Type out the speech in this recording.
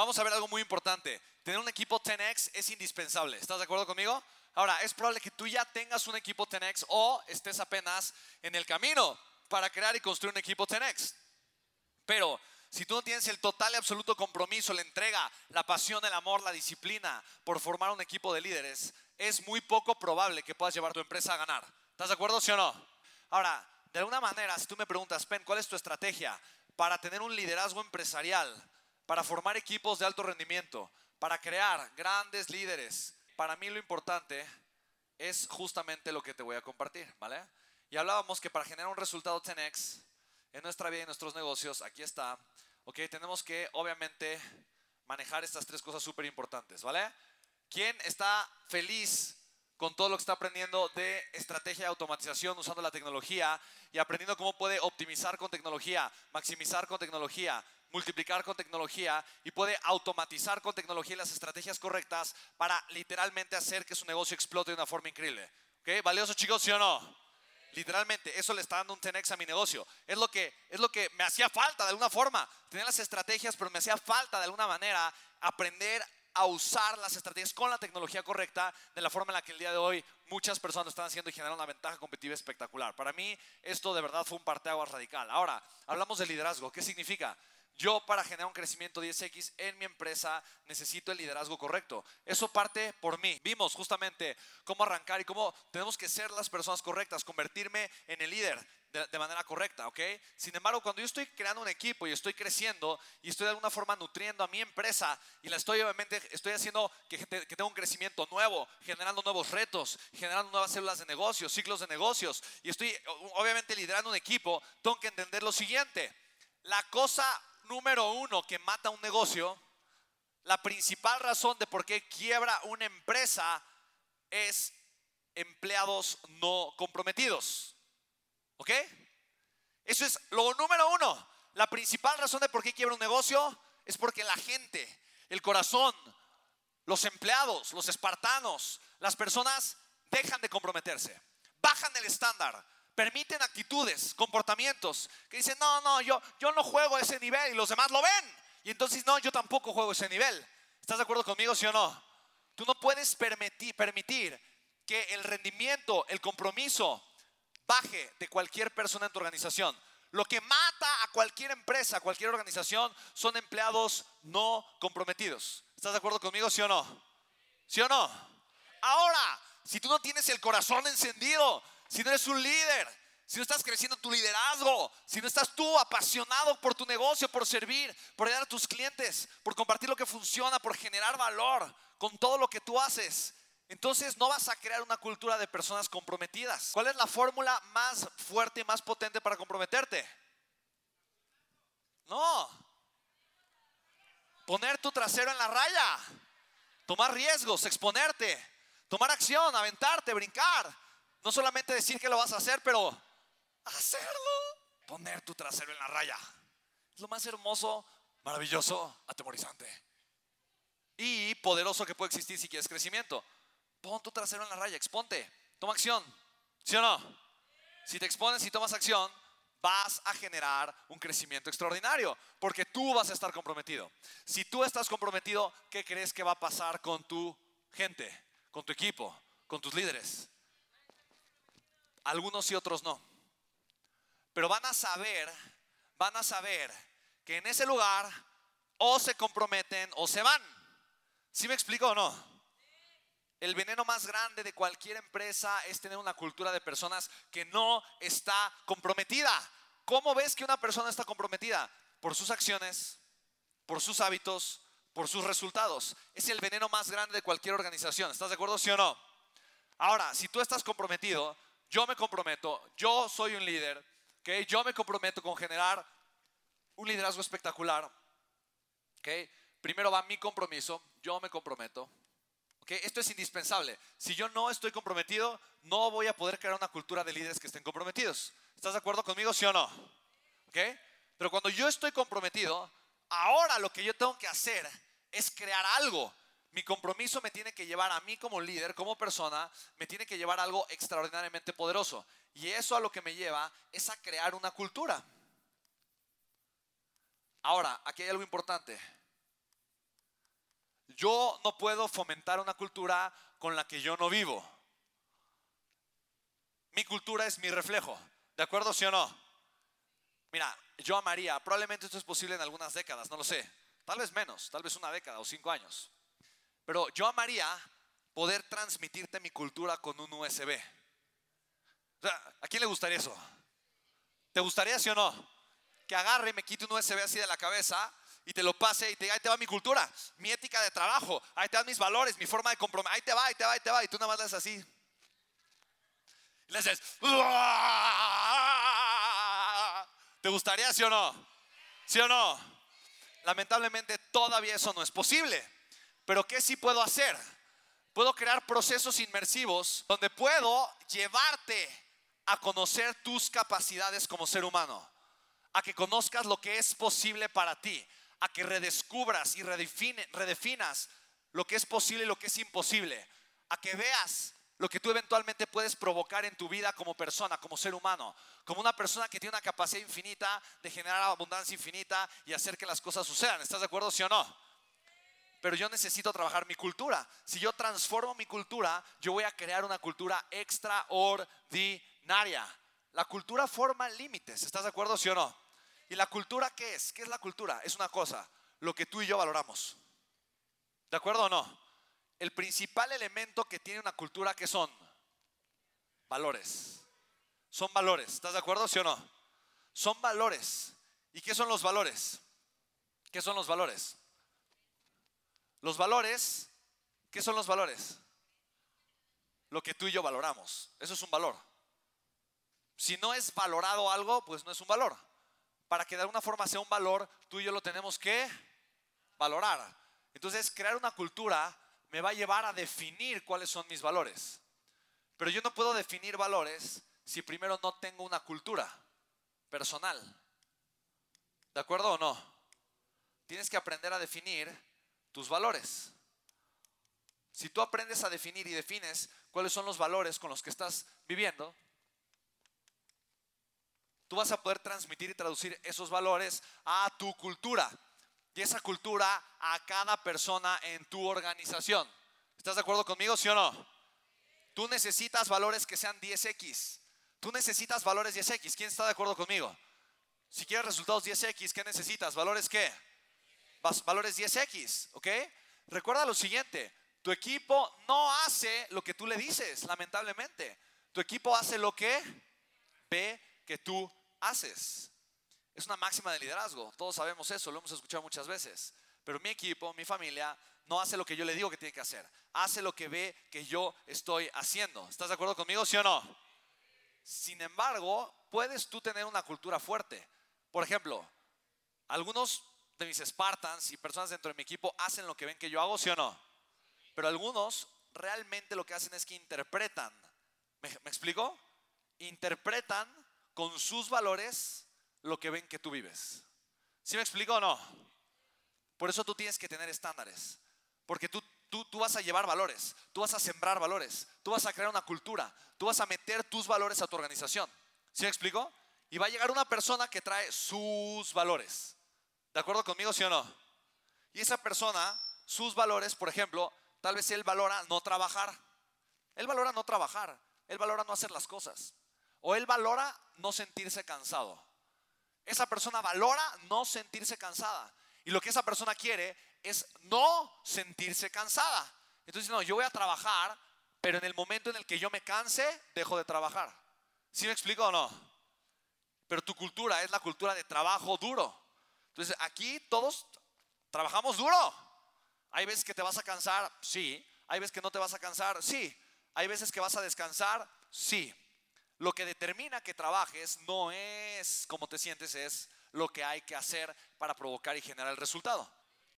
vamos a ver algo muy importante. Tener un equipo 10X es indispensable. ¿Estás de acuerdo conmigo? Ahora, es probable que tú ya tengas un equipo 10X o estés apenas en el camino para crear y construir un equipo 10X. Pero si tú no tienes el total y absoluto compromiso, la entrega, la pasión, el amor, la disciplina por formar un equipo de líderes, es muy poco probable que puedas llevar tu empresa a ganar. ¿Estás de acuerdo, sí o no? Ahora, de alguna manera, si tú me preguntas, Pen, ¿cuál es tu estrategia para tener un liderazgo empresarial, para formar equipos de alto rendimiento, para crear grandes líderes? Para mí lo importante es justamente lo que te voy a compartir, ¿vale? Y hablábamos que para generar un resultado 10x en nuestra vida y nuestros negocios, aquí está, ok, tenemos que obviamente manejar estas tres cosas súper importantes, ¿vale? ¿Quién está feliz con todo lo que está aprendiendo de estrategia de automatización usando la tecnología y aprendiendo cómo puede optimizar con tecnología, maximizar con tecnología, multiplicar con tecnología y puede automatizar con tecnología las estrategias correctas para literalmente hacer que su negocio explote de una forma increíble. ¿Ok? ¿Valioso chicos, sí o no? Literalmente, eso le está dando un 10 a mi negocio. Es lo, que, es lo que me hacía falta de alguna forma. Tener las estrategias, pero me hacía falta de alguna manera aprender a usar las estrategias con la tecnología correcta de la forma en la que el día de hoy muchas personas están haciendo y generan una ventaja competitiva espectacular. Para mí esto de verdad fue un parteaguas radical. Ahora, hablamos de liderazgo. ¿Qué significa? Yo para generar un crecimiento 10X en mi empresa necesito el liderazgo correcto. Eso parte por mí. Vimos justamente cómo arrancar y cómo tenemos que ser las personas correctas, convertirme en el líder de, manera correcta, ¿ok? Sin embargo, cuando yo estoy creando un equipo y estoy creciendo y estoy de alguna forma nutriendo a mi empresa y la estoy obviamente, estoy haciendo que, que tenga un crecimiento nuevo, generando nuevos retos, generando nuevas células de negocios, ciclos de negocios y estoy obviamente liderando un equipo, tengo que entender lo siguiente. La cosa número uno que mata un negocio, la principal razón de por qué quiebra una empresa es empleados no comprometidos. ¿Ok? Eso es lo número uno. La principal razón de por qué quiebra un negocio es porque la gente, el corazón, los empleados, los espartanos, las personas dejan de comprometerse, bajan el estándar, permiten actitudes, comportamientos que dicen, no, no, yo, yo no juego ese nivel y los demás lo ven. Y entonces, no, yo tampoco juego ese nivel. ¿Estás de acuerdo conmigo, sí o no? Tú no puedes permitir, permitir que el rendimiento, el compromiso, baje de cualquier persona en tu organización. Lo que mata a cualquier empresa, a cualquier organización, son empleados no comprometidos. ¿Estás de acuerdo conmigo, sí o no? ¿Sí o no? Ahora, si tú no tienes el corazón encendido, si no eres un líder, si no estás creciendo tu liderazgo, si no estás tú apasionado por tu negocio, por servir, por ayudar a tus clientes, por compartir lo que funciona, por generar valor con todo lo que tú haces, entonces no vas a crear una cultura de personas comprometidas. ¿Cuál es la fórmula más fuerte y más potente para comprometerte? No. Poner tu trasero en la raya. Tomar riesgos, exponerte. Tomar acción, aventarte, brincar. No solamente decir que lo vas a hacer, pero hacerlo. Poner tu trasero en la raya. Es lo más hermoso, maravilloso, atemorizante. Y poderoso que puede existir si quieres crecimiento. Pon tu trasero en la raya, exponte, toma acción. ¿Sí o no? Si te expones y tomas acción, vas a generar un crecimiento extraordinario, porque tú vas a estar comprometido. Si tú estás comprometido, ¿qué crees que va a pasar con tu gente, con tu equipo, con tus líderes? Algunos y otros no. Pero van a saber, van a saber que en ese lugar o se comprometen o se van. ¿Sí me explico o no? El veneno más grande de cualquier empresa es tener una cultura de personas que no está comprometida. ¿Cómo ves que una persona está comprometida? Por sus acciones, por sus hábitos, por sus resultados. Es el veneno más grande de cualquier organización. ¿Estás de acuerdo, sí o no? Ahora, si tú estás comprometido, yo me comprometo, yo soy un líder, ¿okay? yo me comprometo con generar un liderazgo espectacular. ¿okay? Primero va mi compromiso, yo me comprometo. Esto es indispensable. Si yo no estoy comprometido, no voy a poder crear una cultura de líderes que estén comprometidos. ¿Estás de acuerdo conmigo, sí o no? Pero cuando yo estoy comprometido, ahora lo que yo tengo que hacer es crear algo. Mi compromiso me tiene que llevar a mí como líder, como persona, me tiene que llevar a algo extraordinariamente poderoso. Y eso a lo que me lleva es a crear una cultura. Ahora, aquí hay algo importante. yo no puedo fomentar una cultura con la que yo no vivo. Mi cultura es mi reflejo. ¿De acuerdo, sí o no? Mira, yo amaría, probablemente esto es posible en algunas décadas, no lo sé. Tal vez menos, tal vez una década o cinco años. Pero yo amaría poder transmitirte mi cultura con un USB. O sea, ¿a quién le gustaría eso? ¿Te gustaría, sí o no? Que agarre y me quite un USB así de la cabeza y te lo pase y te diga, ahí te va mi cultura, mi ética de trabajo, ahí te van mis valores, mi forma de comprometer, ahí te va, ahí te va, ahí te va, y tú nada más le haces así. Y le haces, ¿te gustaría, sí o no? ¿Sí o no? Lamentablemente todavía eso no es posible. Pero ¿qué sí puedo hacer? Puedo crear procesos inmersivos donde puedo llevarte a conocer tus capacidades como ser humano, a que conozcas lo que es posible para ti, a que redescubras y redefinas lo que es posible y lo que es imposible, a que veas lo que tú eventualmente puedes provocar en tu vida como persona, como ser humano, como una persona que tiene una capacidad infinita de generar abundancia infinita y hacer que las cosas sucedan. ¿Estás de acuerdo, sí o no? Pero yo necesito trabajar mi cultura. Si yo transformo mi cultura, yo voy a crear una cultura extraordinaria. La cultura forma límites. ¿Estás de acuerdo, sí o no? ¿Y la cultura qué es? ¿Qué es la cultura? Es una cosa, lo que tú y yo valoramos. ¿De acuerdo o no? El principal elemento que tiene una cultura, ¿qué son? Valores. Son valores. ¿Estás de acuerdo, sí o no? Son valores. ¿Y qué son los valores? ¿Qué son los valores? Los valores, ¿qué son los valores? Lo que tú y yo valoramos. Eso es un valor. Si no es valorado algo, pues no es un valor para que de alguna forma sea un valor, tú y yo lo tenemos que valorar. Entonces, crear una cultura me va a llevar a definir cuáles son mis valores. Pero yo no puedo definir valores si primero no tengo una cultura personal. ¿De acuerdo o no? Tienes que aprender a definir tus valores. Si tú aprendes a definir y defines cuáles son los valores con los que estás viviendo, tú vas a poder transmitir y traducir esos valores a tu cultura y esa cultura a cada persona en tu organización. ¿Estás de acuerdo conmigo, sí o no? Tú necesitas valores que sean 10X. Tú necesitas valores 10X. ¿Quién está de acuerdo conmigo? Si quieres resultados 10X, ¿qué necesitas? ¿Valores qué? Valores 10X, ¿ok? Recuerda lo siguiente, tu equipo no hace lo que tú le dices, lamentablemente. Tu equipo hace lo que ve que tú haces. Es una máxima de liderazgo, todos sabemos eso, lo hemos escuchado muchas veces. Pero mi equipo, mi familia, no hace lo que yo le digo que tiene que hacer, hace lo que ve que yo estoy haciendo. ¿Estás de acuerdo conmigo, sí o no? Sin embargo, puedes tú tener una cultura fuerte. Por ejemplo, algunos de mis Spartans y personas dentro de mi equipo hacen lo que ven que yo hago, sí o no. Pero algunos realmente lo que hacen es que interpretan. ¿Me, me explico? Interpretan con sus valores lo que ven que tú vives. ¿Sí me explico o no? Por eso tú tienes que tener estándares. Porque tú, tú, tú vas a llevar valores, tú vas a sembrar valores, tú vas a crear una cultura, tú vas a meter tus valores a tu organización. ¿Sí me explico? Y va a llegar una persona que trae sus valores. ¿De acuerdo conmigo, sí o no? Y esa persona, sus valores, por ejemplo, tal vez él valora no trabajar. Él valora no trabajar. Él valora no hacer las cosas. O él valora no sentirse cansado. Esa persona valora no sentirse cansada. Y lo que esa persona quiere es no sentirse cansada. Entonces, no, yo voy a trabajar, pero en el momento en el que yo me canse, dejo de trabajar. ¿Sí me explico o no? Pero tu cultura es la cultura de trabajo duro. Entonces, aquí todos trabajamos duro. Hay veces que te vas a cansar, sí. Hay veces que no te vas a cansar, sí. Hay veces que vas a descansar, sí. Lo que determina que trabajes no es cómo te sientes, es lo que hay que hacer para provocar y generar el resultado.